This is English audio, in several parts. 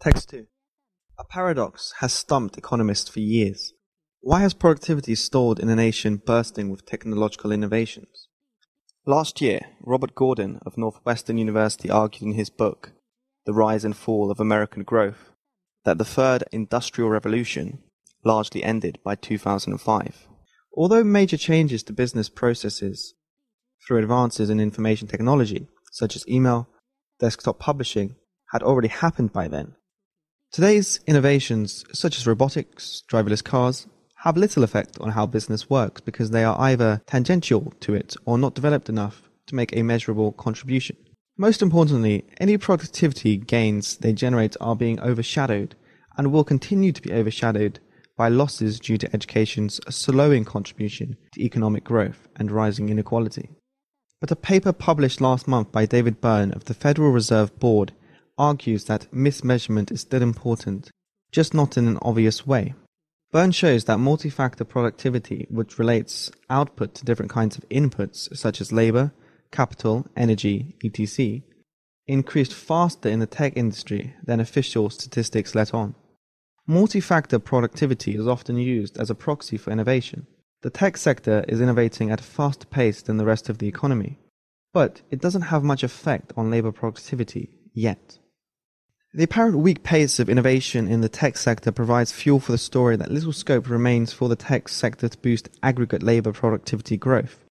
Text 2. A paradox has stumped economists for years. Why has productivity stalled in a nation bursting with technological innovations? Last year, Robert Gordon of Northwestern University argued in his book, The Rise and Fall of American Growth, that the third industrial revolution largely ended by 2005. Although major changes to business processes through advances in information technology, such as email, desktop publishing, had already happened by then, Today's innovations, such as robotics, driverless cars, have little effect on how business works because they are either tangential to it or not developed enough to make a measurable contribution. Most importantly, any productivity gains they generate are being overshadowed and will continue to be overshadowed by losses due to education's slowing contribution to economic growth and rising inequality. But a paper published last month by David Byrne of the Federal Reserve Board argues that mismeasurement is still important, just not in an obvious way. Byrne shows that multi-factor productivity, which relates output to different kinds of inputs such as labor, capital, energy, etc., increased faster in the tech industry than official statistics let on. Multi-factor productivity is often used as a proxy for innovation. The tech sector is innovating at a faster pace than the rest of the economy, but it doesn't have much effect on labor productivity yet. The apparent weak pace of innovation in the tech sector provides fuel for the story that little scope remains for the tech sector to boost aggregate labor productivity growth.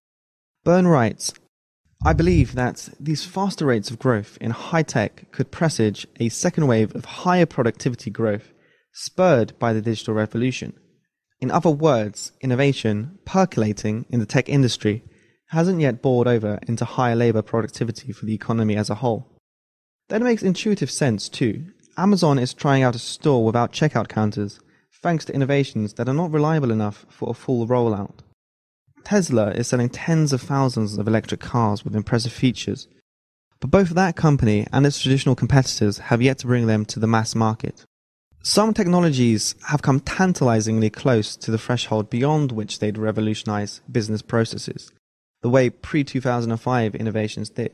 Byrne writes, I believe that these faster rates of growth in high tech could presage a second wave of higher productivity growth spurred by the digital revolution. In other words, innovation, percolating in the tech industry, hasn't yet bored over into higher labor productivity for the economy as a whole. That makes intuitive sense too. Amazon is trying out a store without checkout counters, thanks to innovations that are not reliable enough for a full rollout. Tesla is selling tens of thousands of electric cars with impressive features, but both that company and its traditional competitors have yet to bring them to the mass market. Some technologies have come tantalizingly close to the threshold beyond which they'd revolutionize business processes, the way pre 2005 innovations did.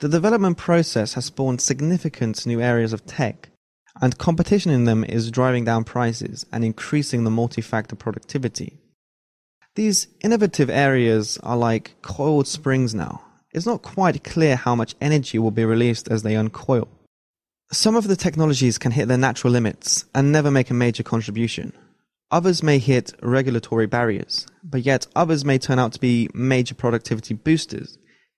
The development process has spawned significant new areas of tech, and competition in them is driving down prices and increasing the multi-factor productivity. These innovative areas are like coiled springs now. It's not quite clear how much energy will be released as they uncoil. Some of the technologies can hit their natural limits and never make a major contribution. Others may hit regulatory barriers, but yet others may turn out to be major productivity boosters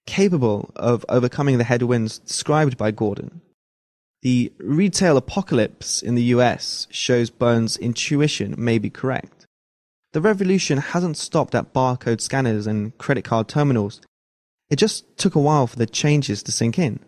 capable of overcoming the headwinds described by Gordon. The retail apocalypse in the US shows Byrne's intuition may be correct. The revolution hasn't stopped at barcode scanners and credit card terminals. It just took a while for the changes to sink in.